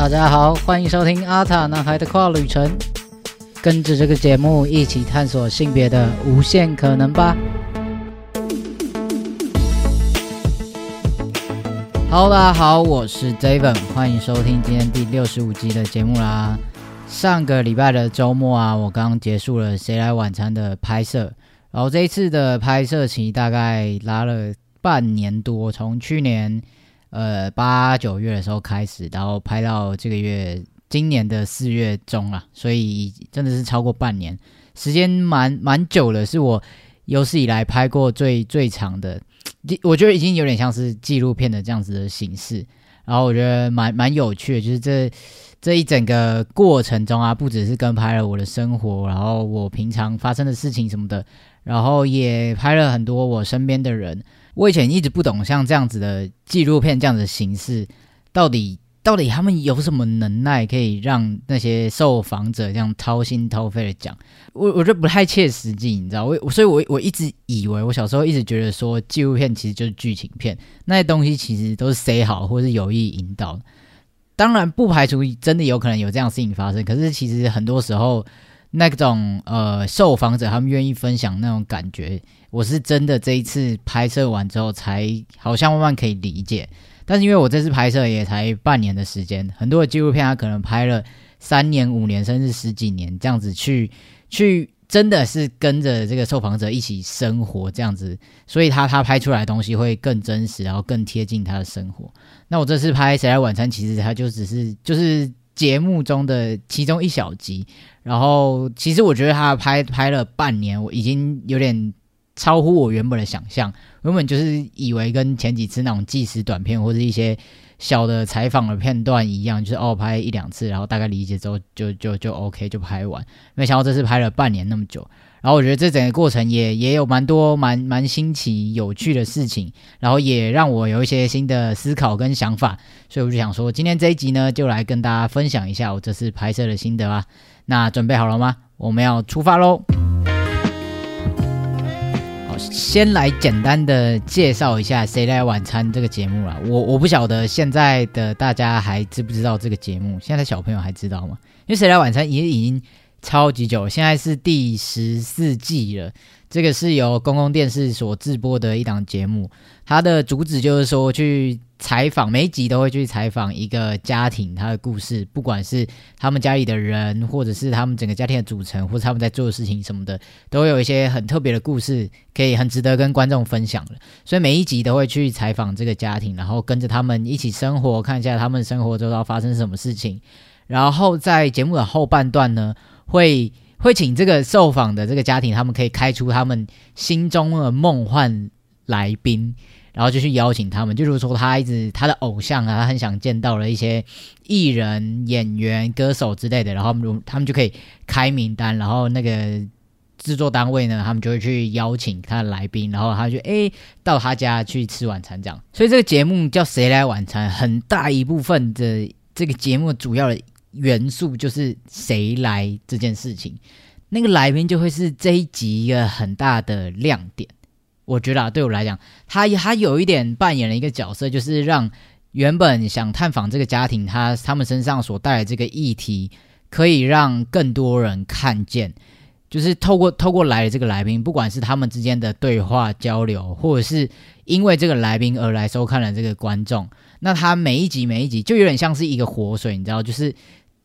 大家好，欢迎收听阿塔男孩的跨旅程，跟着这个节目一起探索性别的无限可能吧。Hello，大家好，我是 David，欢迎收听今天第六十五集的节目啦。上个礼拜的周末啊，我刚结束了《谁来晚餐》的拍摄，然后这一次的拍摄期大概拉了半年多，从去年。呃，八九月的时候开始，然后拍到这个月今年的四月中啊，所以真的是超过半年，时间蛮蛮久了，是我有史以来拍过最最长的，我觉得已经有点像是纪录片的这样子的形式，然后我觉得蛮蛮有趣的，就是这这一整个过程中啊，不只是跟拍了我的生活，然后我平常发生的事情什么的，然后也拍了很多我身边的人。我以前一直不懂像这样子的纪录片这样的形式，到底到底他们有什么能耐可以让那些受访者这样掏心掏肺的讲？我我觉得不太切实际，你知道？我所以，我我一直以为，我小时候一直觉得说纪录片其实就是剧情片，那些东西其实都是塞好或是有意引导。当然不排除真的有可能有这样事情发生，可是其实很多时候。那种呃，受访者他们愿意分享那种感觉，我是真的这一次拍摄完之后才好像慢慢可以理解。但是因为我这次拍摄也才半年的时间，很多的纪录片他可能拍了三年、五年，甚至十几年这样子去去，真的是跟着这个受访者一起生活这样子，所以他他拍出来的东西会更真实，然后更贴近他的生活。那我这次拍《谁来晚餐》，其实他就只是就是节目中的其中一小集。然后，其实我觉得他拍拍了半年，我已经有点超乎我原本的想象。原本就是以为跟前几次那种纪实短片或者一些小的采访的片段一样，就是哦拍一两次，然后大概理解之后就就就 OK 就拍完。没想到这次拍了半年那么久。然后我觉得这整个过程也也有蛮多蛮蛮新奇有趣的事情，然后也让我有一些新的思考跟想法。所以我就想说，今天这一集呢，就来跟大家分享一下我这次拍摄的心得吧。那准备好了吗？我们要出发喽！先来简单的介绍一下《谁来晚餐》这个节目啦。我我不晓得现在的大家还知不知道这个节目？现在小朋友还知道吗？因为《谁来晚餐》也已经超级久，现在是第十四季了。这个是由公共电视所制播的一档节目，它的主旨就是说去。采访每一集都会去采访一个家庭，他的故事，不管是他们家里的人，或者是他们整个家庭的组成，或者他们在做的事情什么的，都有一些很特别的故事，可以很值得跟观众分享的。所以每一集都会去采访这个家庭，然后跟着他们一起生活，看一下他们生活周遭发生什么事情。然后在节目的后半段呢，会会请这个受访的这个家庭，他们可以开出他们心中的梦幻来宾。然后就去邀请他们，就如说他一直他的偶像啊，他很想见到了一些艺人、演员、歌手之类的，然后他们他们就可以开名单，然后那个制作单位呢，他们就会去邀请他的来宾，然后他就诶到他家去吃晚餐这样。所以这个节目叫《谁来晚餐》，很大一部分的这个节目主要的元素就是谁来这件事情，那个来宾就会是这一集一个很大的亮点。我觉得啊，对我来讲，他他有一点扮演了一个角色，就是让原本想探访这个家庭，他他们身上所带来这个议题，可以让更多人看见。就是透过透过来的这个来宾，不管是他们之间的对话交流，或者是因为这个来宾而来收看了这个观众，那他每一集每一集就有点像是一个活水，你知道，就是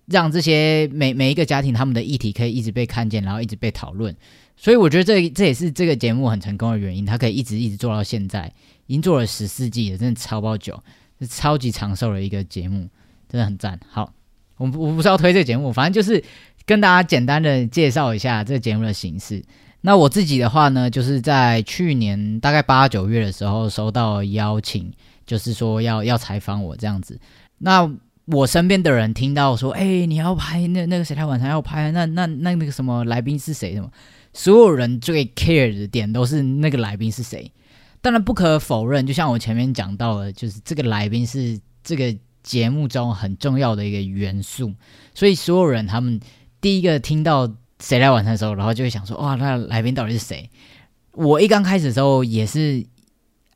让这些每每一个家庭他们的议题可以一直被看见，然后一直被讨论。所以我觉得这这也是这个节目很成功的原因，它可以一直一直做到现在，已经做了十四季了，真的超包久，是超级长寿的一个节目，真的很赞。好，我我不是要推这个节目，反正就是跟大家简单的介绍一下这个节目的形式。那我自己的话呢，就是在去年大概八九月的时候收到邀请，就是说要要采访我这样子。那我身边的人听到说，哎，你要拍那那个谁来晚上要拍，那那那那个什么来宾是谁什么？所有人最 care 的点都是那个来宾是谁。当然不可否认，就像我前面讲到的，就是这个来宾是这个节目中很重要的一个元素。所以所有人他们第一个听到谁来晚餐的时候，然后就会想说：哇，那来宾到底是谁？我一刚开始的时候也是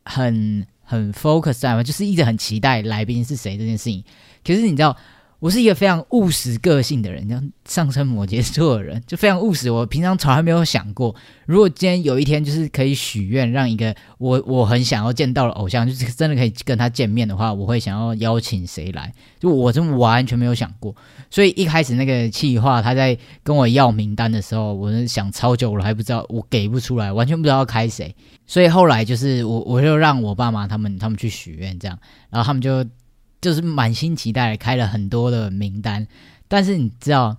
很很 focus 在嘛，就是一直很期待来宾是谁这件事情。可是你知道，我是一个非常务实个性的人，像上升摩羯座的人，就非常务实。我平常从来没有想过，如果今天有一天就是可以许愿，让一个我我很想要见到的偶像，就是真的可以跟他见面的话，我会想要邀请谁来？就我真完全没有想过。所以一开始那个企划他在跟我要名单的时候，我是想超久了还不知道，我给不出来，完全不知道要开谁。所以后来就是我我就让我爸妈他们他们去许愿这样，然后他们就。就是满心期待开了很多的名单，但是你知道，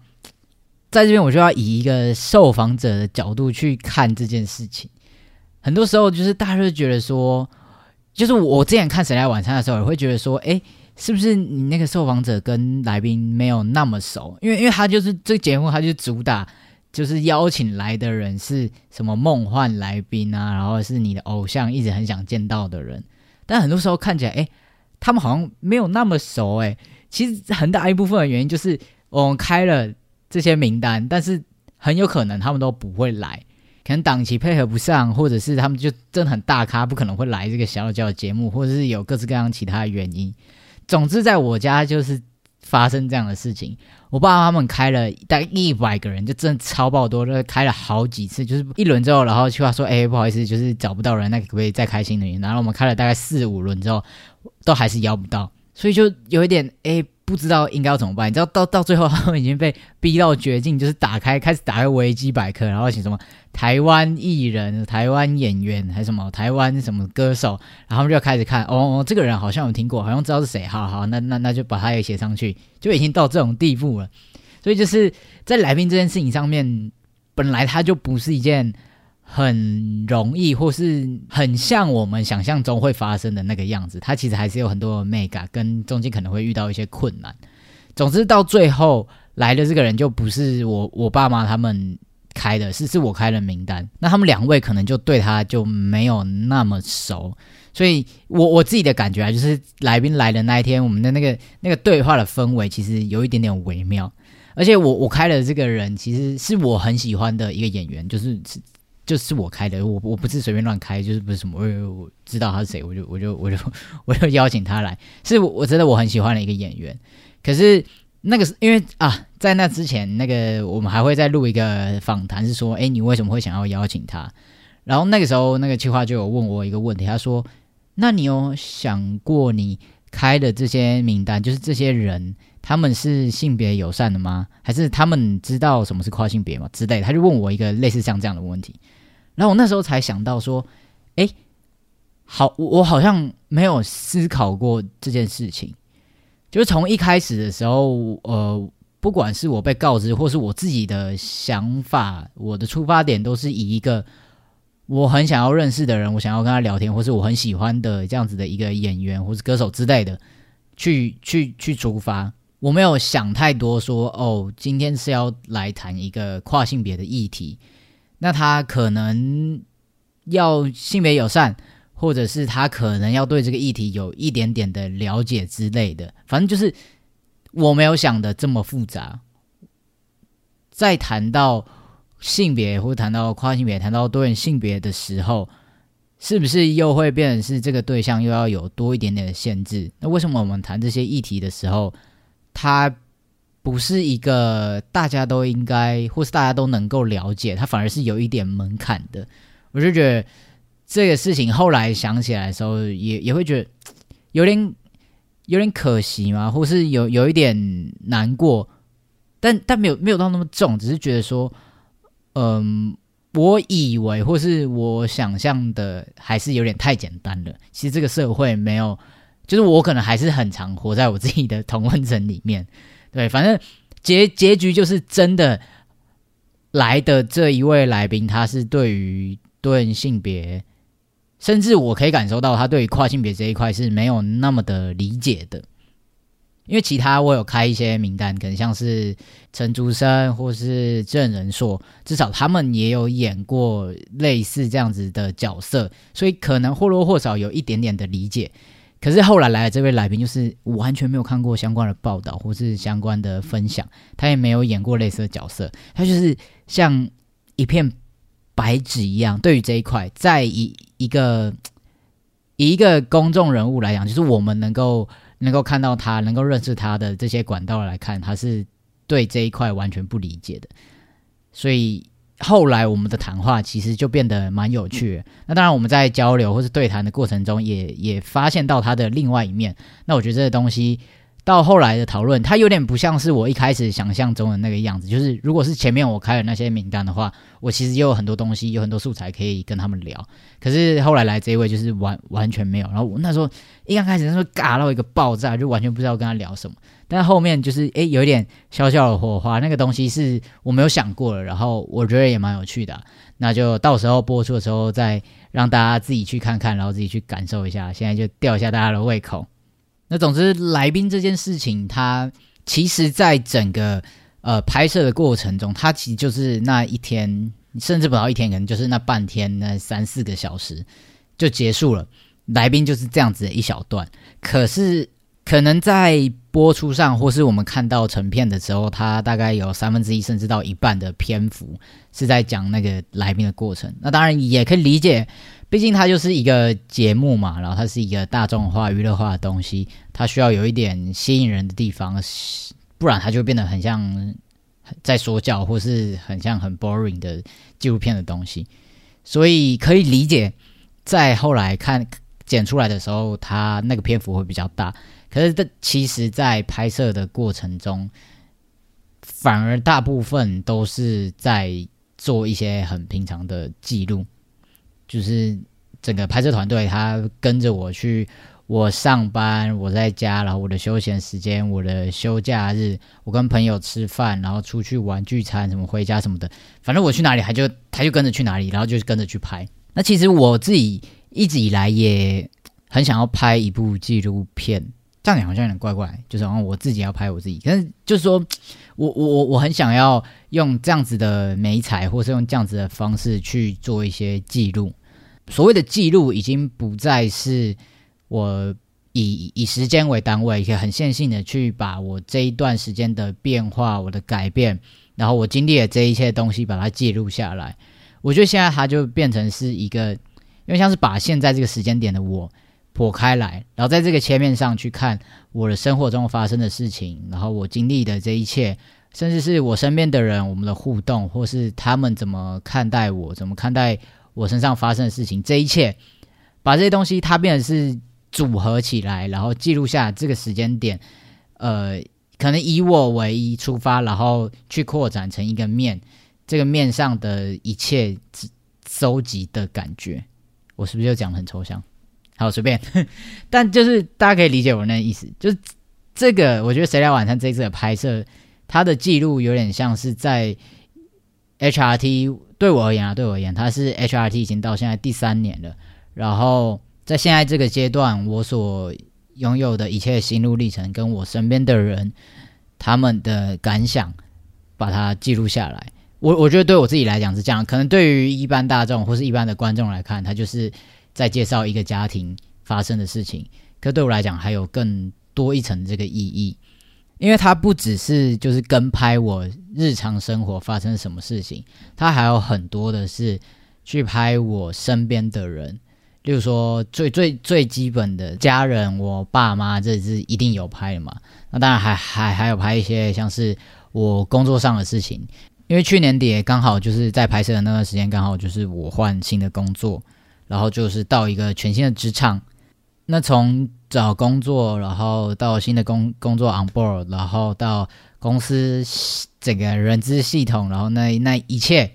在这边我就要以一个受访者的角度去看这件事情。很多时候就是大家都觉得说，就是我之前看《谁来晚餐》的时候，也会觉得说，哎，是不是你那个受访者跟来宾没有那么熟？因为因为他就是这个节目，他就主打就是邀请来的人是什么梦幻来宾啊，然后是你的偶像一直很想见到的人，但很多时候看起来，哎。他们好像没有那么熟诶，其实很大一部分的原因就是我们开了这些名单，但是很有可能他们都不会来，可能档期配合不上，或者是他们就真的很大咖，不可能会来这个小小的节目，或者是有各式各样其他的原因。总之，在我家就是。发生这样的事情，我爸妈他们开了大概一百个人，就真的超爆多，就开了好几次，就是一轮之后，然后去话说，哎，不好意思，就是找不到人，那可不可以再开新的？然后我们开了大概四五轮之后，都还是邀不到，所以就有一点，哎。不知道应该要怎么办，你知道到到最后 他们已经被逼到绝境，就是打开开始打开维基百科，然后写什么台湾艺人、台湾演员还什么台湾什么歌手，然后他们就开始看，哦，这个人好像有听过，好像知道是谁，好好，那那那就把他也写上去，就已经到这种地步了。所以就是在来宾这件事情上面，本来他就不是一件。很容易，或是很像我们想象中会发生的那个样子，它其实还是有很多 mega，跟中间可能会遇到一些困难。总之，到最后来的这个人就不是我我爸妈他们开的，是是我开的名单。那他们两位可能就对他就没有那么熟，所以我我自己的感觉啊，就是来宾来的那一天，我们的那个那个对话的氛围其实有一点点微妙。而且我我开的这个人其实是我很喜欢的一个演员，就是。就是我开的，我我不是随便乱开，就是不是什么，我我知道他是谁，我就我就我就 我就邀请他来，是我我真的我很喜欢的一个演员。可是那个是因为啊，在那之前，那个我们还会再录一个访谈，是说，哎，你为什么会想要邀请他？然后那个时候，那个企划就有问我一个问题，他说：“那你有想过你开的这些名单，就是这些人，他们是性别友善的吗？还是他们知道什么是跨性别吗？之类的？”他就问我一个类似像这样的问题。然后我那时候才想到说，哎，好，我好像没有思考过这件事情。就是从一开始的时候，呃，不管是我被告知，或是我自己的想法，我的出发点都是以一个我很想要认识的人，我想要跟他聊天，或是我很喜欢的这样子的一个演员或是歌手之类的，去去去出发。我没有想太多，说哦，今天是要来谈一个跨性别的议题。那他可能要性别友善，或者是他可能要对这个议题有一点点的了解之类的，反正就是我没有想的这么复杂。在谈到性别或谈到跨性别、谈到多元性别的时候，是不是又会变成是这个对象又要有多一点点的限制？那为什么我们谈这些议题的时候，他？不是一个大家都应该，或是大家都能够了解，它反而是有一点门槛的。我就觉得这个事情后来想起来的时候，也也会觉得有点有点可惜嘛，或是有有一点难过，但但没有没有到那么重，只是觉得说，嗯，我以为或是我想象的还是有点太简单了。其实这个社会没有，就是我可能还是很常活在我自己的同温层里面。对，反正结结局就是真的来的这一位来宾，他是对于多元性别，甚至我可以感受到他对于跨性别这一块是没有那么的理解的。因为其他我有开一些名单，可能像是陈竹生或是郑仁硕，至少他们也有演过类似这样子的角色，所以可能或多或少有一点点的理解。可是后来来的这位来宾，就是完全没有看过相关的报道或是相关的分享，他也没有演过类似的角色，他就是像一片白纸一样。对于这一块，在一一个以一个公众人物来讲，就是我们能够能够看到他，能够认识他的这些管道来看，他是对这一块完全不理解的。所以后来我们的谈话其实就变得蛮有趣。那当然我们在交流或是对谈的过程中，也也发现到他的另外一面。那我觉得这个东西。到后来的讨论，它有点不像是我一开始想象中的那个样子。就是如果是前面我开了那些名单的话，我其实也有很多东西，有很多素材可以跟他们聊。可是后来来这一位就是完完全没有。然后我那时候一刚开始那时候尬到一个爆炸，就完全不知道跟他聊什么。但后面就是诶，有一点小小的火花，那个东西是我没有想过了。然后我觉得也蛮有趣的。那就到时候播出的时候再让大家自己去看看，然后自己去感受一下。现在就吊一下大家的胃口。那总之，来宾这件事情，它其实在整个呃拍摄的过程中，它其实就是那一天，甚至不到一天，可能就是那半天，那三四个小时就结束了。来宾就是这样子的一小段，可是可能在播出上，或是我们看到成片的时候，它大概有三分之一，甚至到一半的篇幅是在讲那个来宾的过程。那当然也可以理解。毕竟它就是一个节目嘛，然后它是一个大众化、娱乐化的东西，它需要有一点吸引人的地方，不然它就变得很像在说教，或是很像很 boring 的纪录片的东西。所以可以理解，在后来看剪出来的时候，它那个篇幅会比较大。可是这其实，在拍摄的过程中，反而大部分都是在做一些很平常的记录。就是整个拍摄团队，他跟着我去，我上班，我在家，然后我的休闲时间，我的休假日，我跟朋友吃饭，然后出去玩聚餐，什么回家什么的，反正我去哪里，他就他就跟着去哪里，然后就跟着去拍。那其实我自己一直以来也很想要拍一部纪录片，这样好像有点怪怪，就是好像我自己要拍我自己，可是就是说我我我我很想要用这样子的美彩，或是用这样子的方式去做一些记录。所谓的记录已经不再是我以以时间为单位，可以很线性的去把我这一段时间的变化、我的改变，然后我经历的这一切东西把它记录下来。我觉得现在它就变成是一个，因为像是把现在这个时间点的我剖开来，然后在这个切面上去看我的生活中发生的事情，然后我经历的这一切，甚至是我身边的人我们的互动，或是他们怎么看待我，怎么看待。我身上发生的事情，这一切，把这些东西它变成是组合起来，然后记录下这个时间点，呃，可能以我为一出发，然后去扩展成一个面，这个面上的一切收集的感觉，我是不是就讲的很抽象？好，随便，但就是大家可以理解我那意思，就是这个，我觉得《谁来晚餐》这次的拍摄，它的记录有点像是在 HRT。对我而言啊，对我而言，它是 HRT 已经到现在第三年了。然后在现在这个阶段，我所拥有的一切心路历程，跟我身边的人他们的感想，把它记录下来。我我觉得对我自己来讲是这样，可能对于一般大众或是一般的观众来看，他就是在介绍一个家庭发生的事情。可对我来讲，还有更多一层这个意义。因为它不只是就是跟拍我日常生活发生什么事情，它还有很多的是去拍我身边的人，例如说最最最基本的家人，我爸妈这是一定有拍的嘛。那当然还还还有拍一些像是我工作上的事情，因为去年底刚好就是在拍摄的那段时间，刚好就是我换新的工作，然后就是到一个全新的职场，那从。找工作，然后到新的工工作 on board，然后到公司整个人资系统，然后那那一切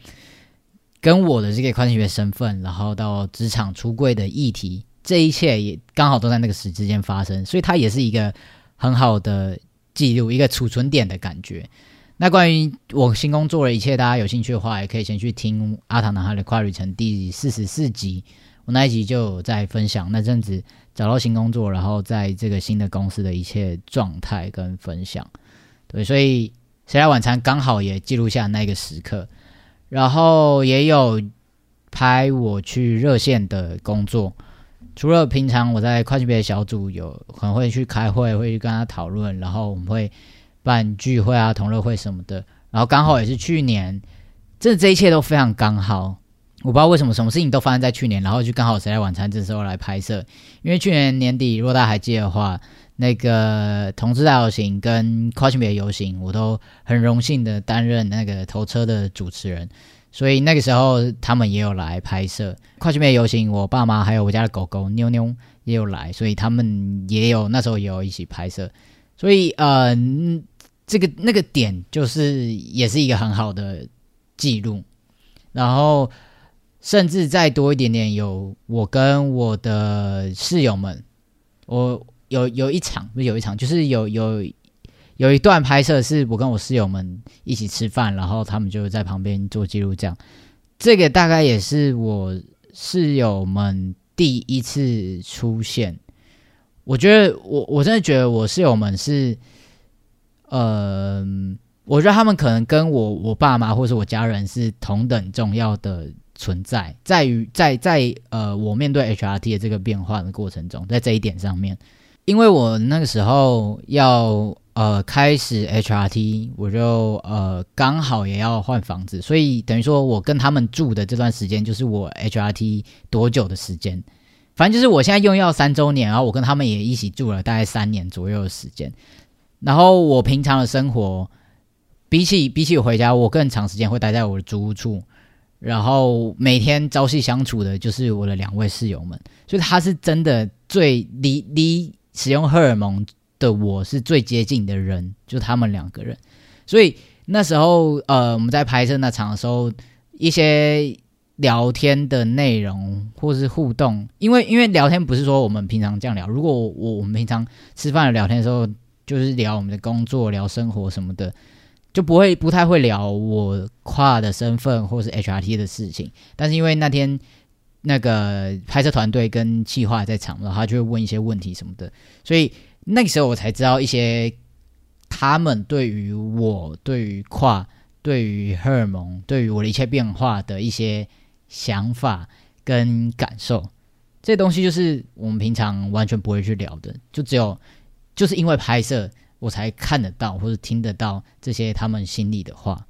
跟我的这个会计学身份，然后到职场出柜的议题，这一切也刚好都在那个时之间发生，所以它也是一个很好的记录，一个储存点的感觉。那关于我新工作的一切，大家有兴趣的话，也可以先去听阿唐男孩的跨旅程第四十四集，我那一集就有在分享那阵子。找到新工作，然后在这个新的公司的一切状态跟分享，对，所以谁来晚餐刚好也记录下那个时刻，然后也有拍我去热线的工作。除了平常我在会计别的小组有很会去开会，会去跟他讨论，然后我们会办聚会啊、同乐会什么的，然后刚好也是去年，这这一切都非常刚好。我不知道为什么什么事情都发生在去年，然后就刚好谁来晚餐这时候来拍摄。因为去年年底，如果大家还记得的话，那个同志大游行跟跨性别游行，我都很荣幸的担任那个头车的主持人，所以那个时候他们也有来拍摄跨性别游行。我爸妈还有我家的狗狗妞妞也有来，所以他们也有那时候也有一起拍摄。所以呃，这个那个点就是也是一个很好的记录，然后。甚至再多一点点，有我跟我的室友们，我有有一场不是有一场，就是有有有一段拍摄，是我跟我室友们一起吃饭，然后他们就在旁边做记录。这样，这个大概也是我室友们第一次出现。我觉得我我真的觉得我室友们是，呃，我觉得他们可能跟我我爸妈或者我家人是同等重要的。存在在于在在呃，我面对 HRT 的这个变化的过程中，在这一点上面，因为我那个时候要呃开始 HRT，我就呃刚好也要换房子，所以等于说我跟他们住的这段时间，就是我 HRT 多久的时间，反正就是我现在用药三周年，然后我跟他们也一起住了大概三年左右的时间，然后我平常的生活，比起比起回家，我更长时间会待在我的租屋处。然后每天朝夕相处的就是我的两位室友们，所以他是真的最离离使用荷尔蒙的我是最接近的人，就他们两个人。所以那时候，呃，我们在拍摄那场的时候，一些聊天的内容或是互动，因为因为聊天不是说我们平常这样聊，如果我我们平常吃饭聊天的时候，就是聊我们的工作、聊生活什么的。就不会不太会聊我跨的身份或是 HRT 的事情，但是因为那天那个拍摄团队跟企划在场，然后他就会问一些问题什么的，所以那个时候我才知道一些他们对于我、对于跨、对于荷尔蒙、对于我的一切变化的一些想法跟感受，这东西就是我们平常完全不会去聊的，就只有就是因为拍摄。我才看得到或者听得到这些他们心里的话。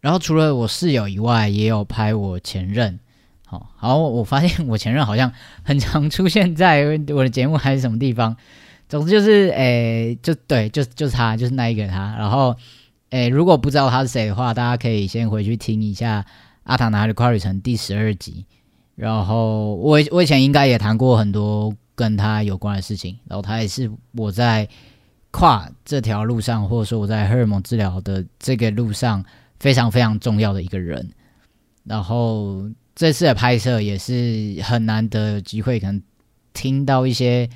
然后除了我室友以外，也有拍我前任。好，好，我发现我前任好像很常出现在我的节目还是什么地方。总之就是，诶，就对，就就是他，就是那一个他。然后，诶，如果不知道他是谁的话，大家可以先回去听一下《阿塔拿的跨旅程》第十二集。然后我我以前应该也谈过很多跟他有关的事情。然后他也是我在。跨这条路上，或者说我在荷尔蒙治疗的这个路上，非常非常重要的一个人。然后这次的拍摄也是很难得机会，可能听到一些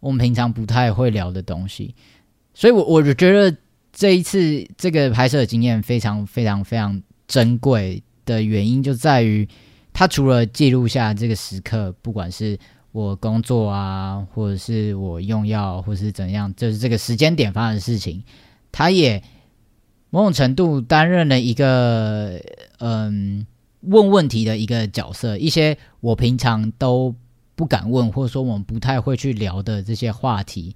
我们平常不太会聊的东西。所以，我我就觉得这一次这个拍摄的经验非常非常非常珍贵的原因，就在于他除了记录下这个时刻，不管是。我工作啊，或者是我用药，或是怎样，就是这个时间点发生的事情，他也某种程度担任了一个嗯问问题的一个角色。一些我平常都不敢问，或者说我们不太会去聊的这些话题，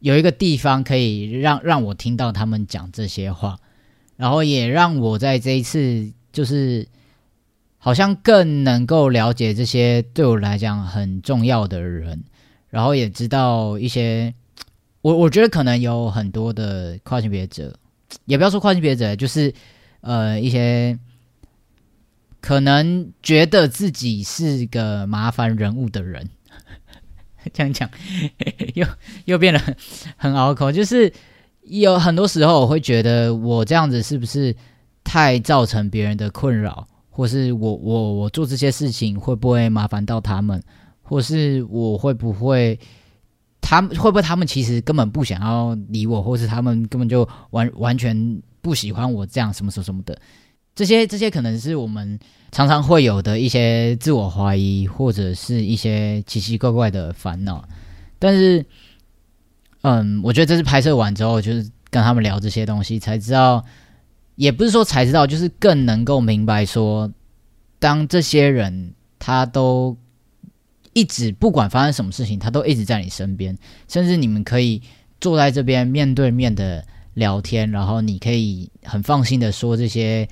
有一个地方可以让让我听到他们讲这些话，然后也让我在这一次就是。好像更能够了解这些对我来讲很重要的人，然后也知道一些我我觉得可能有很多的跨性别者，也不要说跨性别者，就是呃一些可能觉得自己是个麻烦人物的人，这样讲 又又变得很拗口，就是有很多时候我会觉得我这样子是不是太造成别人的困扰。或是我我我做这些事情会不会麻烦到他们？或是我会不会，他们会不会他们其实根本不想要理我，或是他们根本就完完全不喜欢我这样什么什么什么的？这些这些可能是我们常常会有的一些自我怀疑，或者是一些奇奇怪怪的烦恼。但是，嗯，我觉得这次拍摄完之后，就是跟他们聊这些东西，才知道。也不是说才知道，就是更能够明白说，当这些人他都一直不管发生什么事情，他都一直在你身边，甚至你们可以坐在这边面对面的聊天，然后你可以很放心的说这些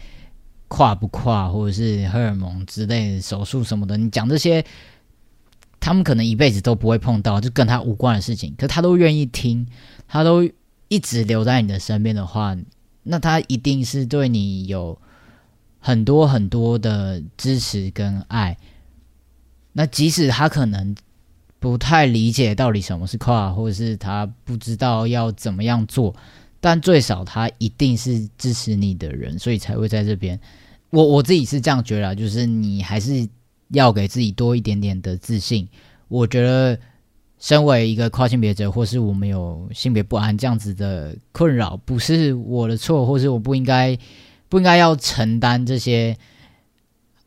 跨不跨，或者是荷尔蒙之类的手术什么的，你讲这些，他们可能一辈子都不会碰到，就跟他无关的事情，可他都愿意听，他都一直留在你的身边的话，那他一定是对你有很多很多的支持跟爱。那即使他可能不太理解到底什么是跨，或者是他不知道要怎么样做。但最少他一定是支持你的人，所以才会在这边。我我自己是这样觉得，就是你还是要给自己多一点点的自信。我觉得，身为一个跨性别者，或是我们有性别不安这样子的困扰，不是我的错，或是我不应该不应该要承担这些。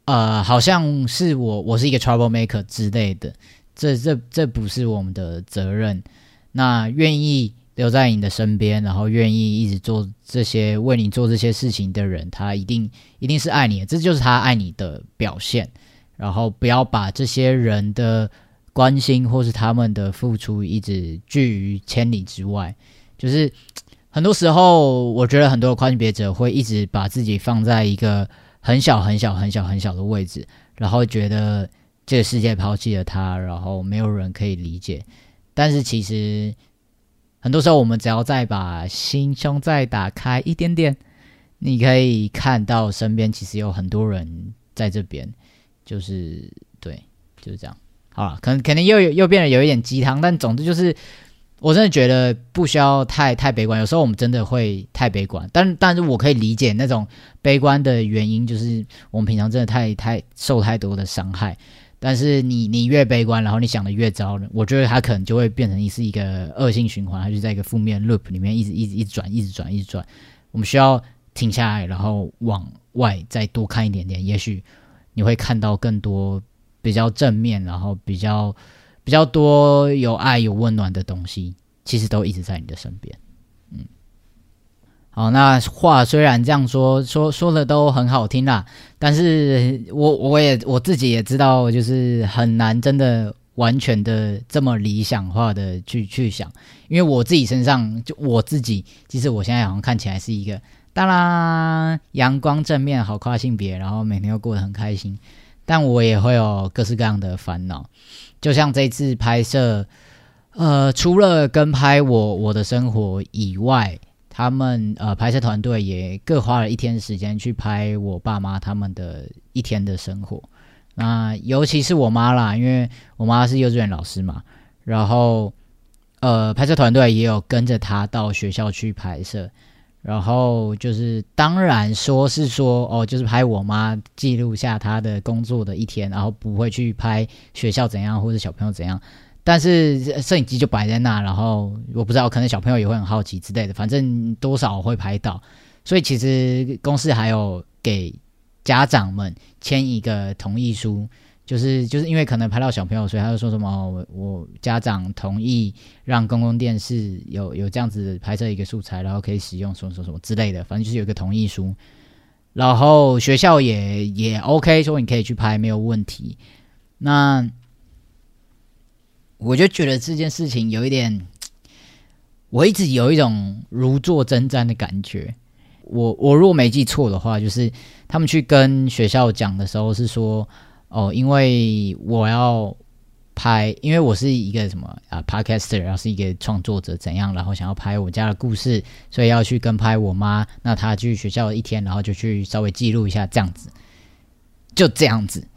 呃，好像是我我是一个 trouble maker 之类的，这这这不是我们的责任。那愿意。留在你的身边，然后愿意一直做这些为你做这些事情的人，他一定一定是爱你的，这就是他爱你的表现。然后不要把这些人的关心或是他们的付出一直拒于千里之外。就是很多时候，我觉得很多跨性别者会一直把自己放在一个很小很小很小很小的位置，然后觉得这个世界抛弃了他，然后没有人可以理解。但是其实。很多时候，我们只要再把心胸再打开一点点，你可以看到身边其实有很多人在这边，就是对，就是这样。啊，可能可能又又变得有一点鸡汤，但总之就是，我真的觉得不需要太太悲观。有时候我们真的会太悲观，但但是我可以理解那种悲观的原因，就是我们平常真的太太受太多的伤害。但是你你越悲观，然后你想的越糟，我觉得它可能就会变成是一个恶性循环，它就在一个负面 loop 里面一直一直一直转，一直转，一直转。我们需要停下来，然后往外再多看一点点，也许你会看到更多比较正面，然后比较比较多有爱有温暖的东西，其实都一直在你的身边。嗯。好，那话虽然这样说，说说的都很好听啦，但是我我也我自己也知道，就是很难真的完全的这么理想化的去去想，因为我自己身上就我自己，其实我现在好像看起来是一个当然阳光正面好跨性别，然后每天又过得很开心，但我也会有各式各样的烦恼，就像这次拍摄，呃，除了跟拍我我的生活以外。他们呃，拍摄团队也各花了一天时间去拍我爸妈他们的一天的生活。那尤其是我妈啦，因为我妈是幼稚园老师嘛，然后呃，拍摄团队也有跟着她到学校去拍摄。然后就是当然说是说哦，就是拍我妈记录下她的工作的一天，然后不会去拍学校怎样或者小朋友怎样。但是摄影机就摆在那，然后我不知道，可能小朋友也会很好奇之类的，反正多少会拍到。所以其实公司还有给家长们签一个同意书，就是就是因为可能拍到小朋友，所以他就说什么我我家长同意让公共电视有有这样子拍摄一个素材，然后可以使用什么什么什么之类的，反正就是有一个同意书。然后学校也也 OK，说你可以去拍，没有问题。那。我就觉得这件事情有一点，我一直有一种如坐针毡的感觉。我我如果没记错的话，就是他们去跟学校讲的时候是说，哦，因为我要拍，因为我是一个什么啊，podcaster，然后是一个创作者，怎样，然后想要拍我家的故事，所以要去跟拍我妈。那她去学校一天，然后就去稍微记录一下，这样子，就这样子。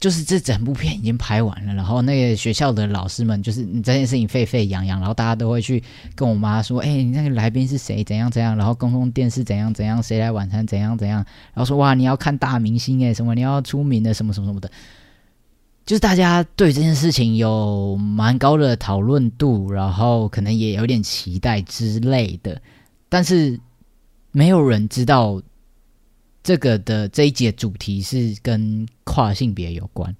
就是这整部片已经拍完了，然后那个学校的老师们就是你这件事情沸沸扬扬，然后大家都会去跟我妈说：“哎，你那个来宾是谁？怎样怎样？然后公共电视怎样怎样？谁来晚餐？怎样怎样？”然后说：“哇，你要看大明星哎，什么你要出名的什么什么什么的。”就是大家对这件事情有蛮高的讨论度，然后可能也有点期待之类的，但是没有人知道。这个的这一节主题是跟跨性别有关，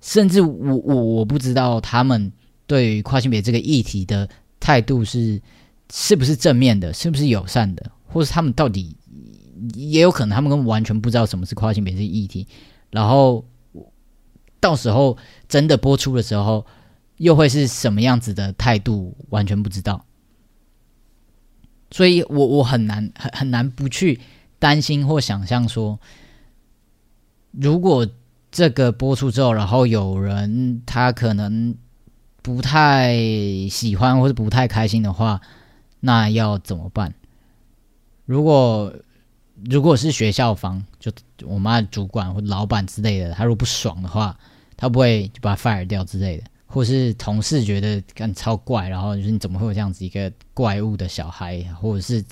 甚至我我我不知道他们对于跨性别这个议题的态度是是不是正面的，是不是友善的，或是他们到底也有可能他们根本完全不知道什么是跨性别这个议题，然后到时候真的播出的时候又会是什么样子的态度，完全不知道，所以我我很难很很难不去。担心或想象说，如果这个播出之后，然后有人他可能不太喜欢或者不太开心的话，那要怎么办？如果如果是学校方，就我妈主管或老板之类的，他如果不爽的话，他不会就把他 fire 掉之类的，或是同事觉得干超怪，然后就是你怎么会有这样子一个怪物的小孩，或者是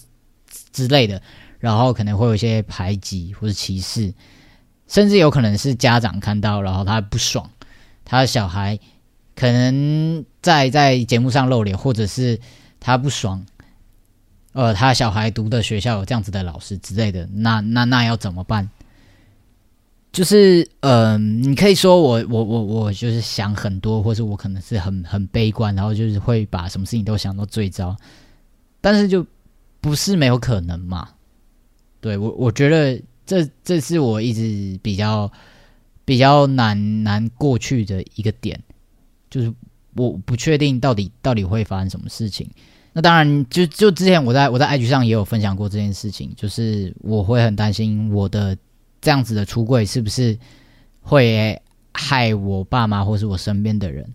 之类的，然后可能会有一些排挤或者歧视，甚至有可能是家长看到，然后他不爽，他的小孩可能在在节目上露脸，或者是他不爽。呃，他小孩读的学校有这样子的老师之类的，那那那要怎么办？就是，嗯，你可以说我我我我就是想很多，或者我可能是很很悲观，然后就是会把什么事情都想到最糟，但是就不是没有可能嘛？对我，我觉得这这是我一直比较比较难难过去的一个点，就是我不确定到底到底会发生什么事情。那当然，就就之前我在我在 IG 上也有分享过这件事情，就是我会很担心我的这样子的出柜是不是会害我爸妈或是我身边的人。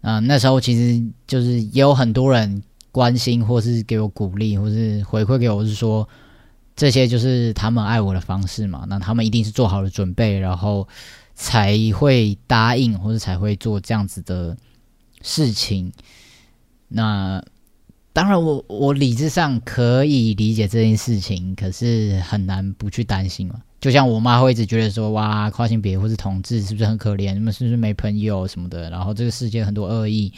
嗯，那时候其实就是也有很多人关心或是给我鼓励或是回馈给我，是说这些就是他们爱我的方式嘛。那他们一定是做好了准备，然后才会答应或者才会做这样子的事情。那。当然，我我理智上可以理解这件事情，可是很难不去担心嘛。就像我妈会一直觉得说，哇，跨性别或是同志是不是很可怜？你们是不是没朋友什么的？然后这个世界很多恶意。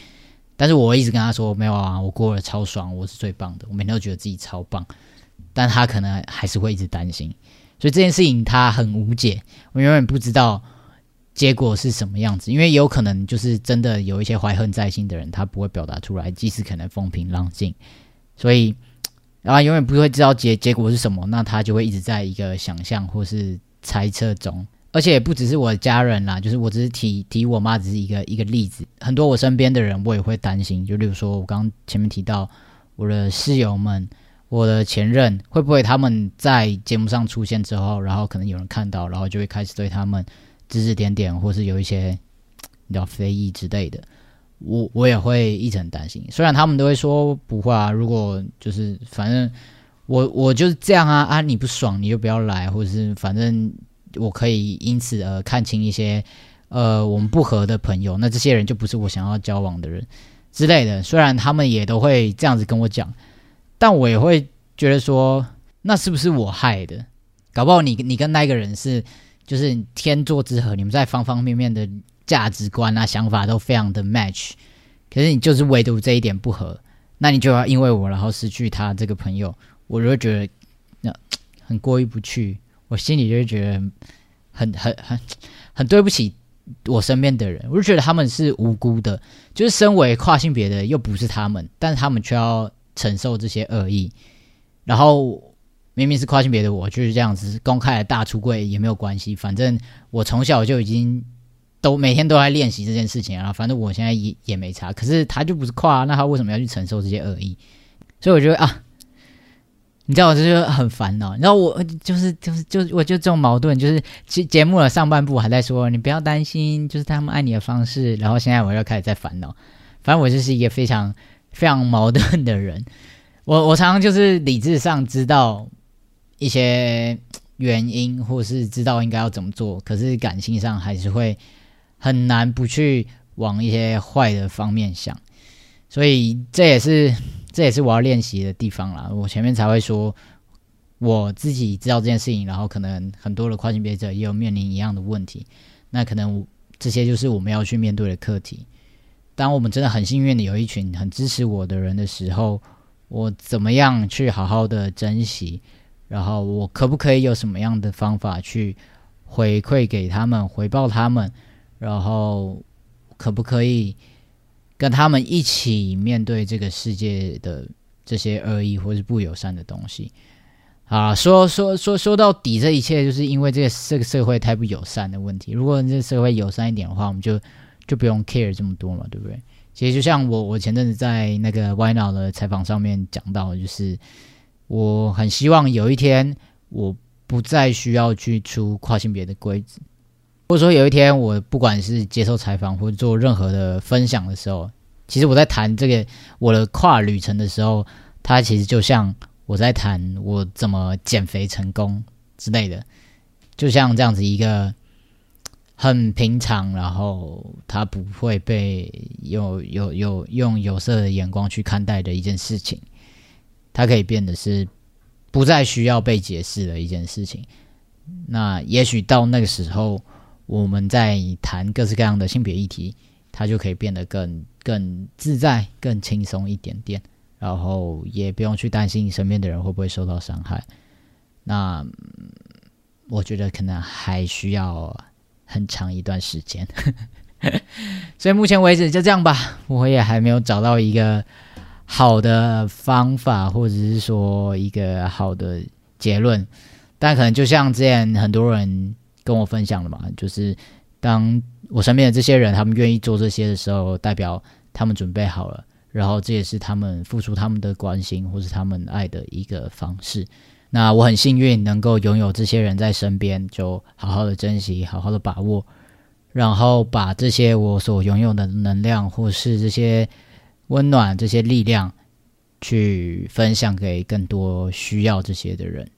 但是我一直跟她说，没有啊，我过得超爽，我是最棒的，我每天都觉得自己超棒。但他可能还是会一直担心，所以这件事情他很无解，我永远不知道。结果是什么样子？因为有可能就是真的有一些怀恨在心的人，他不会表达出来，即使可能风平浪静，所以啊，永远不会知道结结果是什么，那他就会一直在一个想象或是猜测中。而且不只是我的家人啦，就是我只是提提我妈，只是一个一个例子。很多我身边的人，我也会担心。就例如说，我刚前面提到我的室友们，我的前任，会不会他们在节目上出现之后，然后可能有人看到，然后就会开始对他们。指指点点，或是有一些比较非议之类的，我我也会一直很担心。虽然他们都会说不会啊，如果就是反正我我就是这样啊啊，你不爽你就不要来，或者是反正我可以因此而看清一些呃我们不合的朋友，那这些人就不是我想要交往的人之类的。虽然他们也都会这样子跟我讲，但我也会觉得说，那是不是我害的？搞不好你你跟那个人是。就是天作之合，你们在方方面面的价值观啊、想法都非常的 match，可是你就是唯独这一点不合，那你就要因为我然后失去他这个朋友，我就会觉得那很过意不去，我心里就会觉得很很很很对不起我身边的人，我就觉得他们是无辜的，就是身为跨性别的又不是他们，但是他们却要承受这些恶意，然后。明明是跨性别的我就是这样子，公开的大出柜也没有关系，反正我从小就已经都每天都在练习这件事情啊，反正我现在也也没差。可是他就不是跨，那他为什么要去承受这些恶意？所以我觉得啊，你知道我这就很烦恼。然后我就是就是就我就这种矛盾，就是节节目的上半部还在说你不要担心，就是他们爱你的方式，然后现在我又开始在烦恼。反正我就是一个非常非常矛盾的人。我我常常就是理智上知道。一些原因，或是知道应该要怎么做，可是感性上还是会很难不去往一些坏的方面想，所以这也是这也是我要练习的地方啦。我前面才会说，我自己知道这件事情，然后可能很多的跨性别者也有面临一样的问题，那可能这些就是我们要去面对的课题。当我们真的很幸运的有一群很支持我的人的时候，我怎么样去好好的珍惜？然后我可不可以有什么样的方法去回馈给他们，回报他们？然后可不可以跟他们一起面对这个世界的这些恶意或是不友善的东西？啊，说说说说到底，这一切就是因为这个这个社会太不友善的问题。如果这个社会友善一点的话，我们就就不用 care 这么多嘛，对不对？其实就像我我前阵子在那个歪脑的采访上面讲到，就是。我很希望有一天，我不再需要去出跨性别的规则。或者说有一天我不管是接受采访或者做任何的分享的时候，其实我在谈这个我的跨旅程的时候，它其实就像我在谈我怎么减肥成功之类的，就像这样子一个。很平常，然后他不会被有有有用有色的眼光去看待的一件事情，它可以变得是不再需要被解释的一件事情。那也许到那个时候，我们在谈各式各样的性别议题，它就可以变得更更自在、更轻松一点点，然后也不用去担心身边的人会不会受到伤害。那我觉得可能还需要。很长一段时间，所以目前为止就这样吧。我也还没有找到一个好的方法，或者是说一个好的结论。但可能就像之前很多人跟我分享的嘛，就是当我身边的这些人他们愿意做这些的时候，代表他们准备好了，然后这也是他们付出他们的关心或是他们爱的一个方式。那我很幸运能够拥有这些人在身边，就好好的珍惜，好好的把握，然后把这些我所拥有的能量或是这些温暖、这些力量，去分享给更多需要这些的人。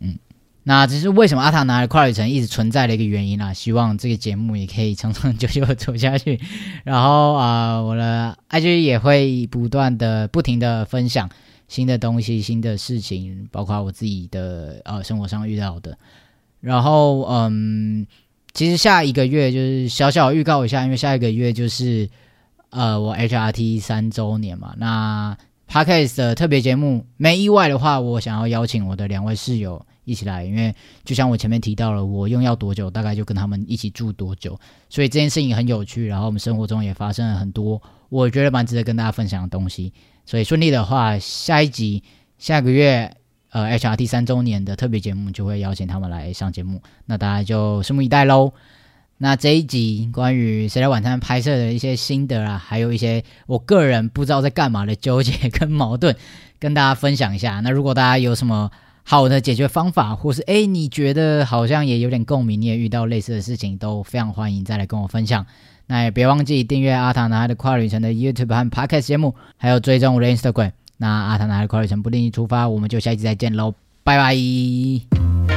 嗯，那这是为什么阿塔拿的跨旅程一直存在的一个原因啦。希望这个节目也可以长长久久走下去。然后啊，我的 IG 也会不断的、不停的分享。新的东西、新的事情，包括我自己的呃生活上遇到的。然后，嗯，其实下一个月就是小小预告一下，因为下一个月就是呃我 HRT 三周年嘛。那 Podcast 的特别节目，没意外的话，我想要邀请我的两位室友一起来，因为就像我前面提到了，我用药多久，大概就跟他们一起住多久，所以这件事情很有趣。然后我们生活中也发生了很多我觉得蛮值得跟大家分享的东西。所以顺利的话，下一集下个月呃 HRT 三周年的特别节目就会邀请他们来上节目，那大家就拭目以待喽。那这一集关于《谁来晚餐》拍摄的一些心得啊，还有一些我个人不知道在干嘛的纠结跟矛盾，跟大家分享一下。那如果大家有什么好的解决方法，或是诶你觉得好像也有点共鸣，你也遇到类似的事情，都非常欢迎再来跟我分享。那也别忘记订阅阿塔男孩的跨旅程的 YouTube 和 Podcast 节目，还有追踪我的 Instagram。那阿塔男孩的跨旅程不定期出发，我们就下一集再见喽，拜拜。